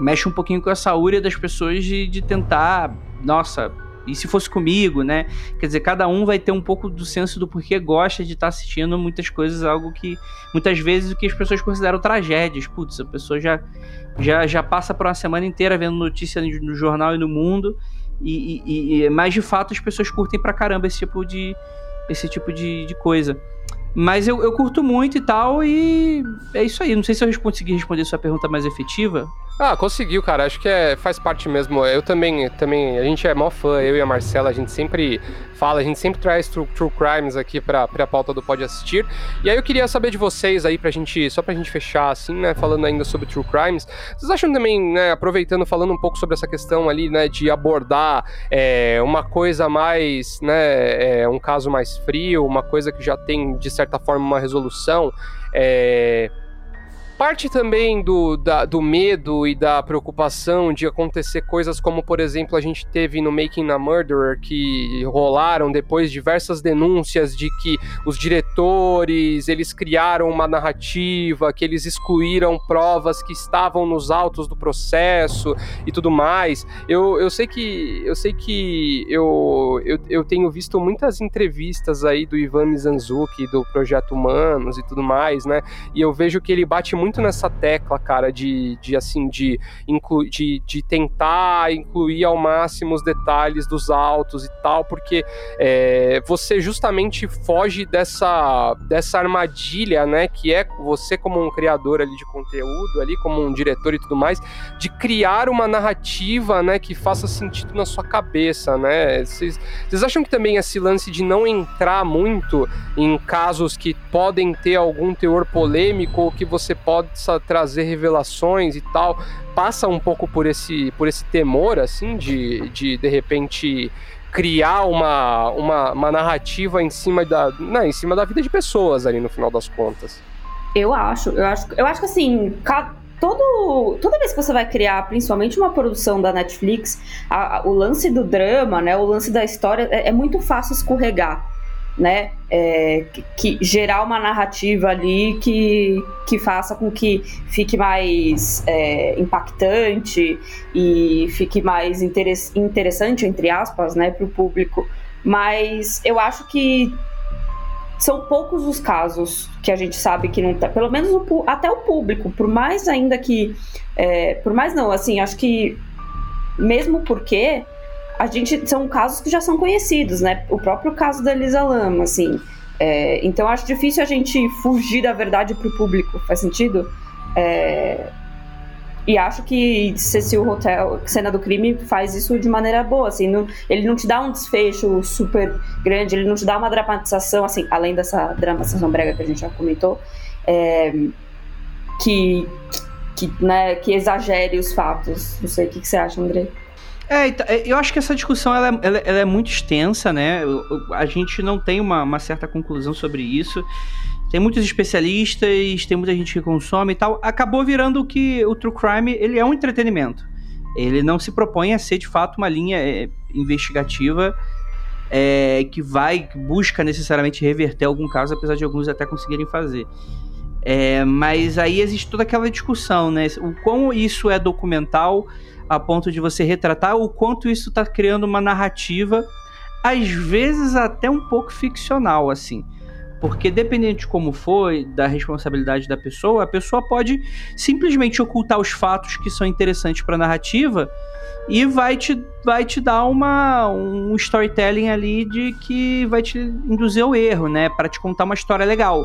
mexe um pouquinho com a saúde das pessoas de, de tentar, nossa, e se fosse comigo, né? Quer dizer, cada um vai ter um pouco do senso do porquê gosta de estar tá assistindo muitas coisas, algo que muitas vezes o que as pessoas consideram tragédias. Putz, a pessoa já, já, já passa por uma semana inteira vendo notícia no jornal e no mundo, e, e, e mas de fato as pessoas curtem pra caramba esse tipo de, esse tipo de, de coisa. Mas eu, eu curto muito e tal, e é isso aí. Não sei se eu consegui responder sua pergunta mais efetiva. Ah, conseguiu, cara. Acho que é, faz parte mesmo. Eu também, também, a gente é mó fã, eu e a Marcela, a gente sempre fala, a gente sempre traz True, true Crimes aqui pra, pra pauta do Pode Assistir. E aí eu queria saber de vocês aí, pra gente, só pra gente fechar assim, né, falando ainda sobre True Crimes. Vocês acham também, né, aproveitando, falando um pouco sobre essa questão ali, né, de abordar é, uma coisa mais, né, é, um caso mais frio, uma coisa que já tem, de certa forma, uma resolução, é Parte também do, da, do medo e da preocupação de acontecer coisas como, por exemplo, a gente teve no Making a Murderer, que rolaram depois diversas denúncias de que os diretores, eles criaram uma narrativa, que eles excluíram provas que estavam nos autos do processo e tudo mais. Eu, eu sei que eu sei que eu, eu, eu tenho visto muitas entrevistas aí do Ivan Mizanzuki, do Projeto Humanos e tudo mais, né? E eu vejo que ele bate muito muito nessa tecla, cara, de, de assim, de, inclu, de, de tentar incluir ao máximo os detalhes dos autos e tal, porque é, você justamente foge dessa, dessa armadilha, né, que é você como um criador ali de conteúdo, ali como um diretor e tudo mais, de criar uma narrativa, né, que faça sentido na sua cabeça, né? Vocês acham que também esse lance de não entrar muito em casos que podem ter algum teor polêmico ou que você pode possa trazer revelações e tal, passa um pouco por esse, por esse temor, assim, de, de de repente criar uma, uma, uma narrativa em cima da, não, em cima da vida de pessoas ali no final das contas. Eu acho, eu acho, eu acho que assim, todo, toda vez que você vai criar, principalmente uma produção da Netflix, a, o lance do drama, né, o lance da história, é, é muito fácil escorregar né? É, que, que, gerar uma narrativa ali que, que faça com que fique mais é, impactante e fique mais interessante, entre aspas, né, para o público. Mas eu acho que são poucos os casos que a gente sabe que não tá, pelo menos o, até o público, por mais ainda que, é, por mais não, assim, acho que mesmo porque a gente são casos que já são conhecidos, né? O próprio caso da Elisa Lama, assim. É, então acho difícil a gente fugir da verdade para o público. Faz sentido? É, e acho que Cecil Hotel, cena do crime, faz isso de maneira boa, assim, não, ele não te dá um desfecho super grande, ele não te dá uma dramatização, assim, além dessa dramatização brega que a gente já comentou, é, que, que, né, que exagere os fatos. Não sei o que, que você acha, André. É, então, é, eu acho que essa discussão ela, é, ela, ela é muito extensa, né? A gente não tem uma, uma, certa conclusão sobre isso. Tem muitos especialistas, tem muita gente que consome e tal. Acabou virando que o true crime ele é um entretenimento. Ele não se propõe a ser de fato uma linha é, investigativa é, que vai, que busca necessariamente reverter algum caso, apesar de alguns até conseguirem fazer. É, mas aí existe toda aquela discussão, né? O quão isso é documental a ponto de você retratar o quanto isso está criando uma narrativa, às vezes até um pouco ficcional, assim. Porque dependendo de como foi, da responsabilidade da pessoa, a pessoa pode simplesmente ocultar os fatos que são interessantes para a narrativa e vai te, vai te dar uma, um storytelling ali de que vai te induzir ao erro, né? Para te contar uma história legal.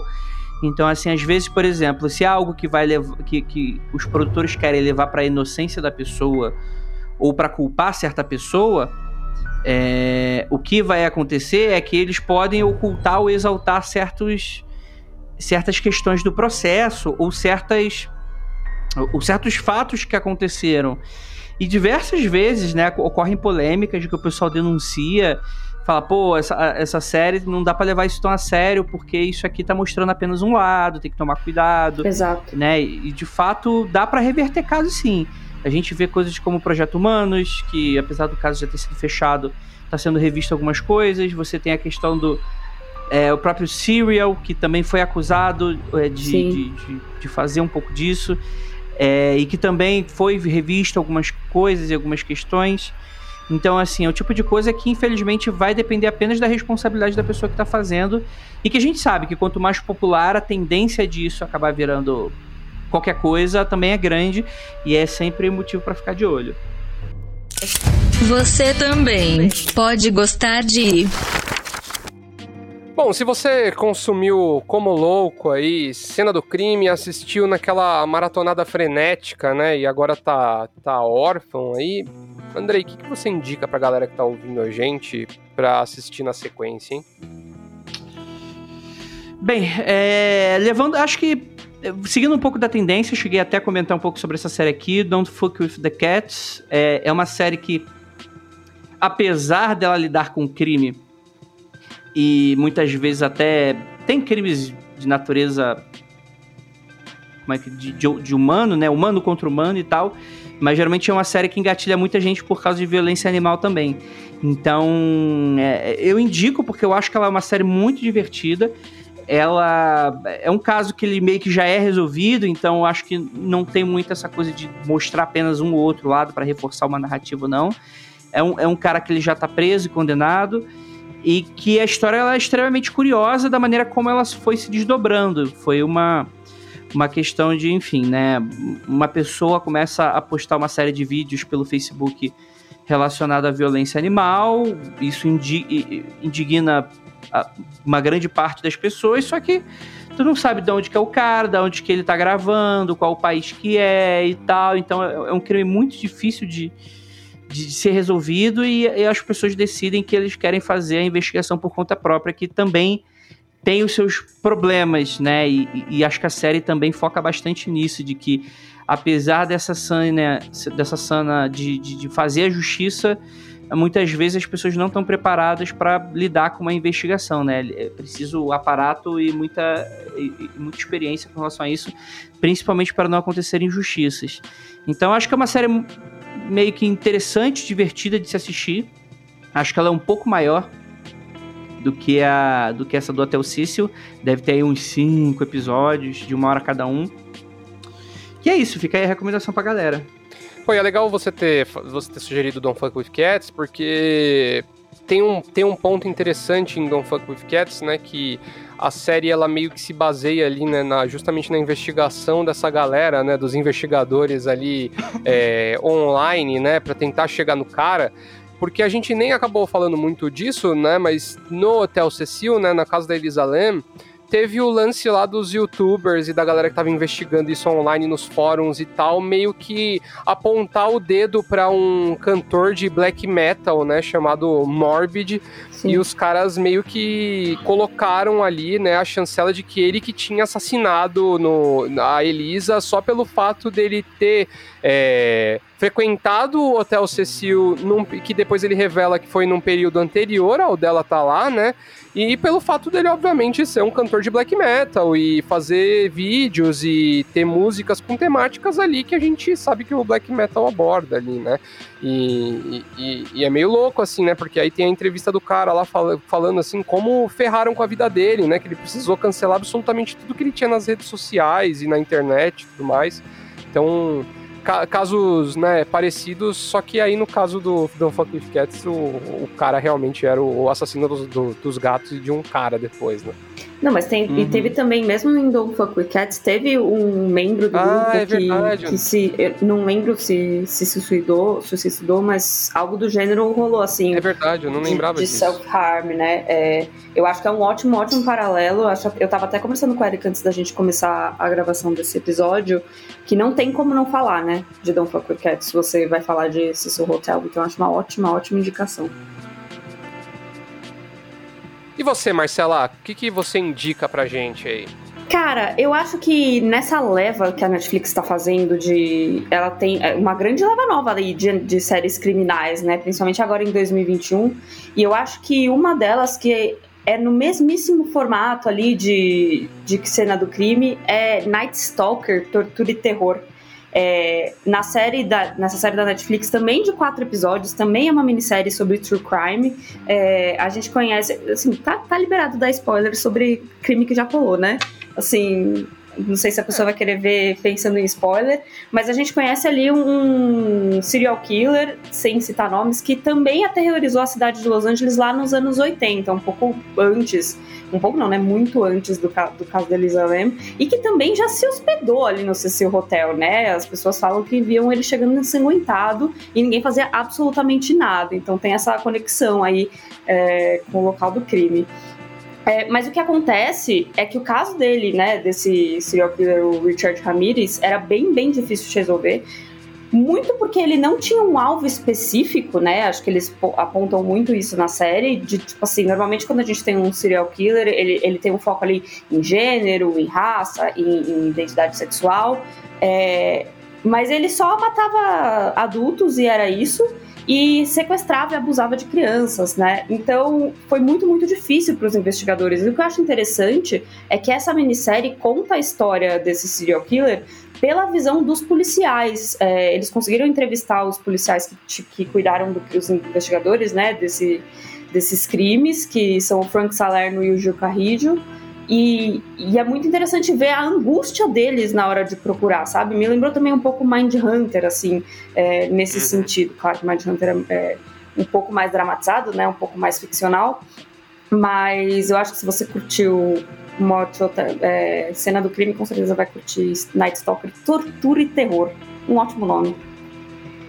Então, assim, às vezes, por exemplo, se é algo que vai levar, que, que os produtores querem levar para a inocência da pessoa ou para culpar certa pessoa, é, o que vai acontecer é que eles podem ocultar ou exaltar certos, certas questões do processo ou certas ou certos fatos que aconteceram. E diversas vezes, né, ocorrem polêmicas de que o pessoal denuncia fala, pô, essa, essa série não dá para levar isso tão a sério, porque isso aqui tá mostrando apenas um lado, tem que tomar cuidado. Exato. Né? E de fato dá para reverter caso sim. A gente vê coisas como o Projeto Humanos, que apesar do caso já ter sido fechado, está sendo revisto algumas coisas. Você tem a questão do. É, o próprio Serial, que também foi acusado é, de, de, de, de, fazer um pouco disso. É, e que também foi revisto algumas coisas e algumas questões. Então, assim, é o tipo de coisa que infelizmente vai depender apenas da responsabilidade da pessoa que está fazendo. E que a gente sabe que quanto mais popular, a tendência disso acabar virando qualquer coisa também é grande e é sempre motivo para ficar de olho. Você também pode gostar de. Bom, se você consumiu como louco aí, cena do crime, assistiu naquela maratonada frenética, né, e agora tá, tá órfão aí, Andrei, o que, que você indica pra galera que tá ouvindo a gente pra assistir na sequência, hein? Bem, é, levando, acho que seguindo um pouco da tendência, cheguei até a comentar um pouco sobre essa série aqui, Don't Fuck With The Cats. É, é uma série que, apesar dela lidar com crime, e muitas vezes até tem crimes de natureza como é que, de, de, humano, né? Humano contra humano e tal. Mas geralmente é uma série que engatilha muita gente por causa de violência animal também. Então, é, eu indico porque eu acho que ela é uma série muito divertida ela é um caso que ele meio que já é resolvido, então eu acho que não tem muito essa coisa de mostrar apenas um ou outro lado para reforçar uma narrativa, não. É um, é um cara que ele já está preso e condenado, e que a história ela é extremamente curiosa da maneira como ela foi se desdobrando. Foi uma, uma questão de, enfim, né? Uma pessoa começa a postar uma série de vídeos pelo Facebook relacionado à violência animal, isso indigna uma grande parte das pessoas, só que tu não sabe de onde que é o cara, de onde que ele tá gravando, qual o país que é e tal. Então é, é um crime muito difícil de, de ser resolvido e, e, as pessoas decidem que eles querem fazer a investigação por conta própria, que também tem os seus problemas, né? E, e acho que a série também foca bastante nisso, de que apesar dessa sana, dessa sana de, de, de fazer a justiça muitas vezes as pessoas não estão preparadas para lidar com uma investigação, né? É preciso aparato e muita, e, e muita experiência com relação a isso, principalmente para não acontecer injustiças. Então acho que é uma série meio que interessante, divertida de se assistir. Acho que ela é um pouco maior do que a do que essa do Hotel Cecil. Deve ter aí uns cinco episódios de uma hora cada um. E é isso, fica aí a recomendação pra galera. Pô, é legal você ter, você ter sugerido Don't Fuck With Cats, porque tem um, tem um ponto interessante em Don't Fuck With Cats, né, que a série ela meio que se baseia ali, né, na, justamente na investigação dessa galera, né, dos investigadores ali é, online, né, para tentar chegar no cara, porque a gente nem acabou falando muito disso, né, mas no Hotel Cecil, né, na casa da Elisa Lam, teve o lance lá dos youtubers e da galera que tava investigando isso online nos fóruns e tal, meio que apontar o dedo para um cantor de black metal, né, chamado Morbid, Sim. e os caras meio que colocaram ali, né, a chancela de que ele que tinha assassinado no, a Elisa só pelo fato dele ter é, frequentado o Hotel Cecil, num, que depois ele revela que foi num período anterior ao dela tá lá, né? E pelo fato dele, obviamente, ser um cantor de black metal e fazer vídeos e ter músicas com temáticas ali que a gente sabe que o black metal aborda ali, né? E, e, e é meio louco, assim, né? Porque aí tem a entrevista do cara lá fal falando, assim, como ferraram com a vida dele, né? Que ele precisou cancelar absolutamente tudo que ele tinha nas redes sociais e na internet e tudo mais. Então casos né, parecidos, só que aí no caso do Don't Fuck With Cats, o, o cara realmente era o assassino dos, do, dos gatos e de um cara depois, né? Não, mas tem, uhum. e teve também, mesmo em Don't Fuck With Cats, teve um membro do ah, grupo é que, que, se. Não lembro se, se suicidou, se suicidou, mas algo do gênero rolou assim. É verdade, eu não lembrava de, disso. De self-harm, né? É, eu acho que é um ótimo, ótimo paralelo. Eu, acho, eu tava até conversando com a Erika antes da gente começar a gravação desse episódio, que não tem como não falar, né? De Don't Fuck With Cats, se você vai falar de Cecil Hotel. Então eu acho uma ótima, ótima indicação. E você, Marcela, o que, que você indica pra gente aí? Cara, eu acho que nessa leva que a Netflix está fazendo de. Ela tem é, uma grande leva nova ali de, de séries criminais, né? Principalmente agora em 2021. E eu acho que uma delas que é no mesmíssimo formato ali de, de cena do crime é Night Stalker, Tortura e Terror. É, na série da, nessa série da Netflix, também de quatro episódios, também é uma minissérie sobre true crime. É, a gente conhece, assim, tá, tá liberado da spoiler sobre crime que já rolou, né? Assim, não sei se a pessoa vai querer ver pensando em spoiler, mas a gente conhece ali um serial killer, sem citar nomes, que também aterrorizou a cidade de Los Angeles lá nos anos 80, um pouco antes, um pouco não, né? Muito antes do, do caso da Lam, e que também já se hospedou ali no Cecil Hotel, né? As pessoas falam que viam ele chegando ensanguentado e ninguém fazia absolutamente nada. Então tem essa conexão aí é, com o local do crime. É, mas o que acontece é que o caso dele, né, desse serial killer, o Richard Ramirez, era bem, bem difícil de resolver. Muito porque ele não tinha um alvo específico, né? Acho que eles apontam muito isso na série. De tipo assim, normalmente quando a gente tem um serial killer, ele, ele tem um foco ali em gênero, em raça, em, em identidade sexual. É, mas ele só matava adultos e era isso e sequestrava e abusava de crianças, né? Então foi muito, muito difícil para os investigadores. E o que eu acho interessante é que essa minissérie conta a história desse serial killer pela visão dos policiais. É, eles conseguiram entrevistar os policiais que, que cuidaram dos investigadores, né? Desse, desses crimes, que são o Frank Salerno e o Gil Carrillo. E, e, é muito interessante ver a angústia deles na hora de procurar, sabe? Me lembrou também um pouco Mind Hunter, assim, é, nesse uhum. sentido. Claro que Mind Hunter é, é, um pouco mais dramatizado, né? Um pouco mais ficcional. Mas eu acho que se você curtiu uma é, cena do crime, com certeza vai curtir Night Stalker, Tortura e Terror. Um ótimo nome.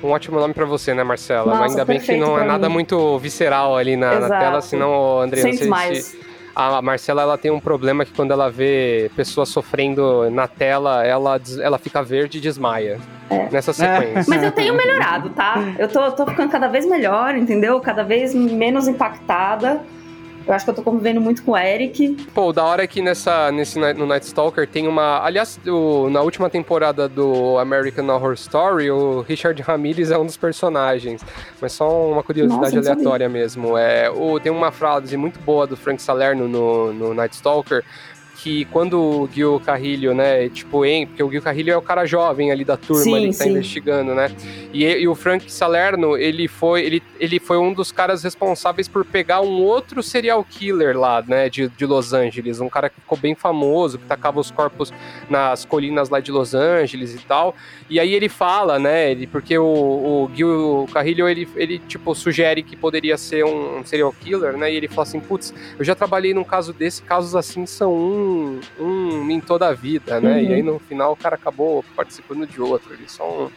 Um ótimo nome para você, né, Marcela? Nossa, Ainda bem que não é nada mim. muito visceral ali na, na tela, senão, André, Sem você, se, a Marcela ela tem um problema que quando ela vê pessoas sofrendo na tela, ela, ela fica verde e desmaia. É. Nessa sequência. É. Mas eu tenho melhorado, tá? Eu tô, tô ficando cada vez melhor, entendeu? Cada vez menos impactada. Eu acho que eu tô convivendo muito com o Eric. Pô, da hora é que nessa, nesse, no Night Stalker tem uma. Aliás, o, na última temporada do American Horror Story, o Richard Ramirez é um dos personagens. Mas só uma curiosidade Nossa, aleatória mesmo. É, o, tem uma frase muito boa do Frank Salerno no, no Night Stalker que quando o Gil Carrilho, né, tipo, hein, porque o Gil Carrilho é o cara jovem ali da turma sim, ali que tá sim. investigando, né? E, e, o Frank Salerno, ele foi, ele, ele foi um dos caras responsáveis por pegar um outro serial killer lá, né, de, de Los Angeles, um cara que ficou bem famoso, que tacava os corpos nas colinas lá de Los Angeles e tal. E aí ele fala, né, ele, porque o, o Gil Carrilho, ele, ele, tipo, sugere que poderia ser um, um serial killer, né, e ele fala assim, putz, eu já trabalhei num caso desse, casos assim são um um, em toda a vida, né? Uhum. E aí no final o cara acabou participando de outro. Ali, só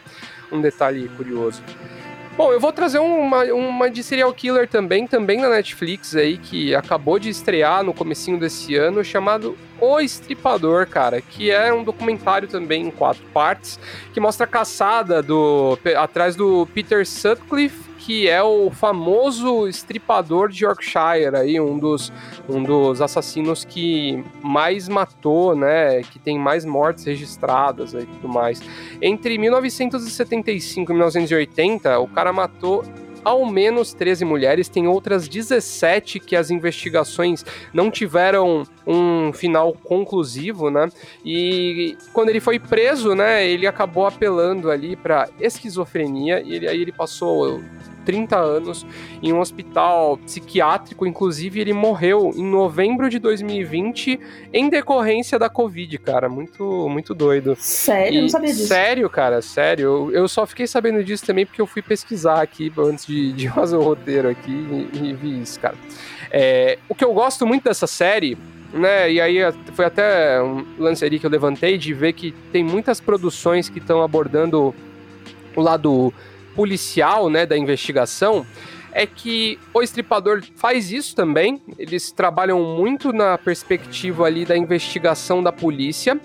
um, um detalhe curioso. Bom, eu vou trazer uma, uma de serial killer também, também na Netflix aí, que acabou de estrear no comecinho desse ano, chamado O Estripador, cara, que é um documentário também em quatro partes, que mostra a caçada do, atrás do Peter Sutcliffe, que é o famoso estripador de Yorkshire, aí, um dos, um dos assassinos que mais matou, né? Que tem mais mortes registradas e tudo mais. Entre 1975 e 1980, o cara matou ao menos 13 mulheres, tem outras 17 que as investigações não tiveram um final conclusivo, né? E quando ele foi preso, né, ele acabou apelando ali para esquizofrenia e ele, aí ele passou 30 anos em um hospital psiquiátrico. Inclusive, ele morreu em novembro de 2020 em decorrência da Covid, cara. Muito, muito doido. Sério? E, não sabia disso. Sério, cara, sério. Eu, só fiquei sabendo disso também porque eu fui pesquisar aqui antes de, de fazer o roteiro aqui e, e vi isso, cara. É, o que eu gosto muito dessa série né? E aí foi até um lance ali que eu levantei de ver que tem muitas produções que estão abordando o lado policial, né, da investigação, é que o Estripador faz isso também. Eles trabalham muito na perspectiva ali da investigação da polícia.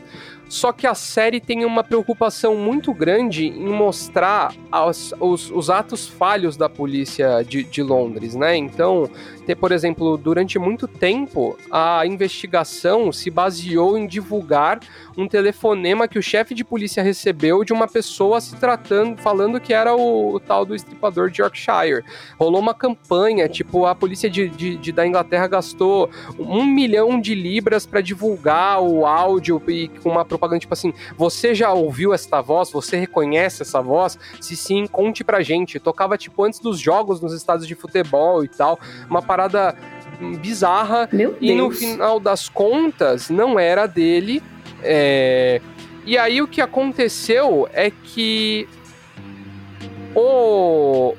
Só que a série tem uma preocupação muito grande em mostrar as, os, os, atos falhos da polícia de, de, Londres, né? Então, ter, por exemplo, durante muito tempo, a investigação se baseou em divulgar um telefonema que o chefe de polícia recebeu de uma pessoa se tratando, falando que era o, o tal do estripador de Yorkshire. Rolou uma campanha, tipo, a polícia de, de, de da Inglaterra gastou um milhão de libras para divulgar o áudio e com uma propaganda tipo assim: você já ouviu esta voz? Você reconhece essa voz? Se sim, conte pra gente. Tocava tipo antes dos jogos nos estados de futebol e tal, uma parada bizarra. Meu e no Deus. final das contas, não era dele. É... E aí o que aconteceu é que o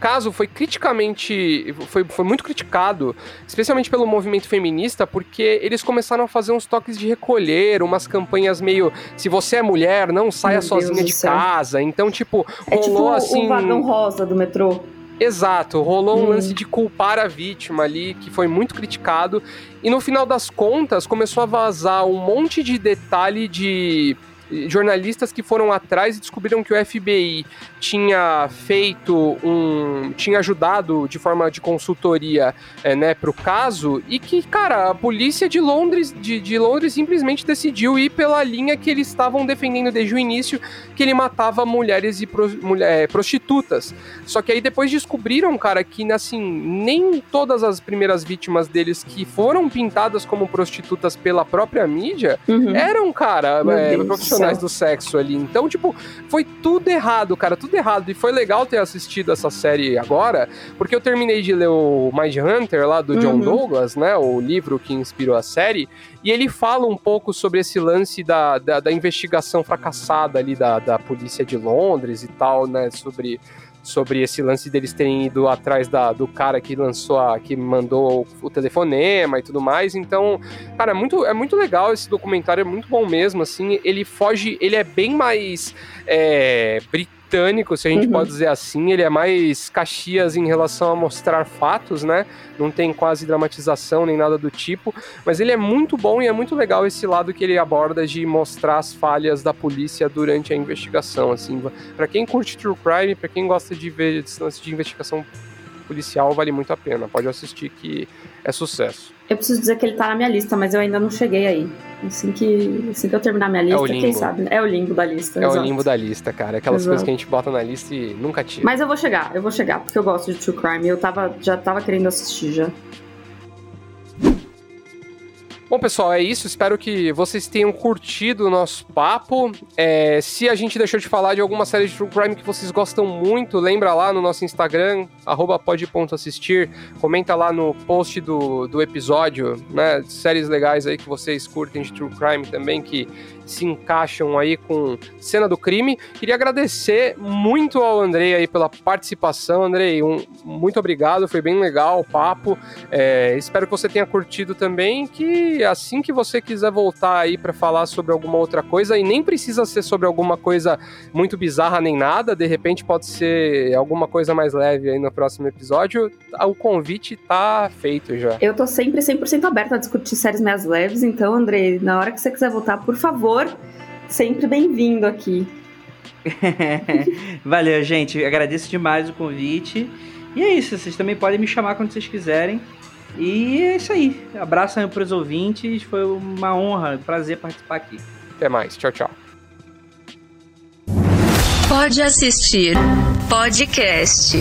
caso foi criticamente. Foi, foi muito criticado, especialmente pelo movimento feminista, porque eles começaram a fazer uns toques de recolher, umas campanhas meio. Se você é mulher, não saia Meu Deus sozinha do de casa. Então, tipo, É tipo rolou o- assim. o vagão rosa do metrô. Exato, rolou um Hum. lance de culpar a vítima ali, que foi muito criticado. E no final das contas, começou a vazar um monte de detalhe de jornalistas que foram atrás e descobriram que o FBI tinha feito um. tinha ajudado de forma de consultoria é, né, pro caso, e que, cara, a polícia de Londres, de, de Londres simplesmente decidiu ir pela linha que eles estavam defendendo desde o início, que ele matava mulheres e pro- mulher- é, prostitutas. Só que aí depois descobriram, cara, que assim, nem todas as primeiras vítimas deles que foram pintadas como prostitutas pela própria mídia Uhum. eram, cara, é, do profissionais do sexo ali. Então, tipo, foi tudo errado, cara, tudo errado. E foi legal ter assistido essa série agora, porque eu terminei de ler o Mind Hunter lá do John Uhum. Douglas, né? O livro que inspirou a série. E ele fala um pouco sobre esse lance da, da, da investigação fracassada ali da, da polícia de Londres e tal, né? Sobre sobre esse lance deles terem ido atrás da, do cara que lançou a, que mandou o telefonema e tudo mais. Então, cara, é muito, é muito legal esse documentário, é muito bom mesmo, assim, ele foge, ele é bem mais é, britânico, se a gente Uhum. pode dizer assim, ele é mais Caxias em relação a mostrar fatos, né? Não tem quase dramatização nem nada do tipo, mas ele é muito bom e é muito legal esse lado que ele aborda de mostrar as falhas da polícia durante a investigação, assim, Pra quem curte true crime, pra quem gosta de ver lance de investigação policial, vale muito a pena. Pode assistir que é sucesso. Eu preciso dizer que ele tá na minha lista, mas eu ainda não cheguei aí. Assim que, assim que eu terminar minha lista, o quem sabe? né? É o limbo da lista. É o exato. limbo da lista, cara. Aquelas Exato. coisas que a gente bota na lista e nunca tira. Mas eu vou chegar, eu vou chegar, porque eu gosto de true crime. Eu tava, já tava querendo assistir já. Bom, pessoal, é isso. Espero que vocês tenham curtido o nosso papo. É, se a gente deixou de falar de alguma série de True Crime que vocês gostam muito, lembra lá no nosso Instagram, arroba pod.assistir. Comenta lá no post do, do episódio, né? Séries legais aí que vocês curtem de True Crime também, que se encaixam aí com cena do crime. Queria agradecer muito ao Andrei aí pela participação. Andrei, um, muito obrigado, foi bem legal o papo. É, espero que você tenha curtido também, que assim que você quiser voltar aí para falar sobre alguma outra coisa, e nem precisa ser sobre alguma coisa muito bizarra nem nada, de repente pode ser alguma coisa mais leve aí no próximo episódio, o convite tá feito já. Eu tô sempre 100% aberta a discutir séries mais leves, então, Andrei, na hora que você quiser voltar, por favor, sempre bem-vindo aqui. Valeu, gente. Agradeço demais o convite. E é isso, vocês também podem me chamar quando vocês quiserem. E é isso aí. Abraço aí pros ouvintes. Foi uma honra, um prazer participar aqui. Até mais, tchau, tchau. Pode assistir podcast.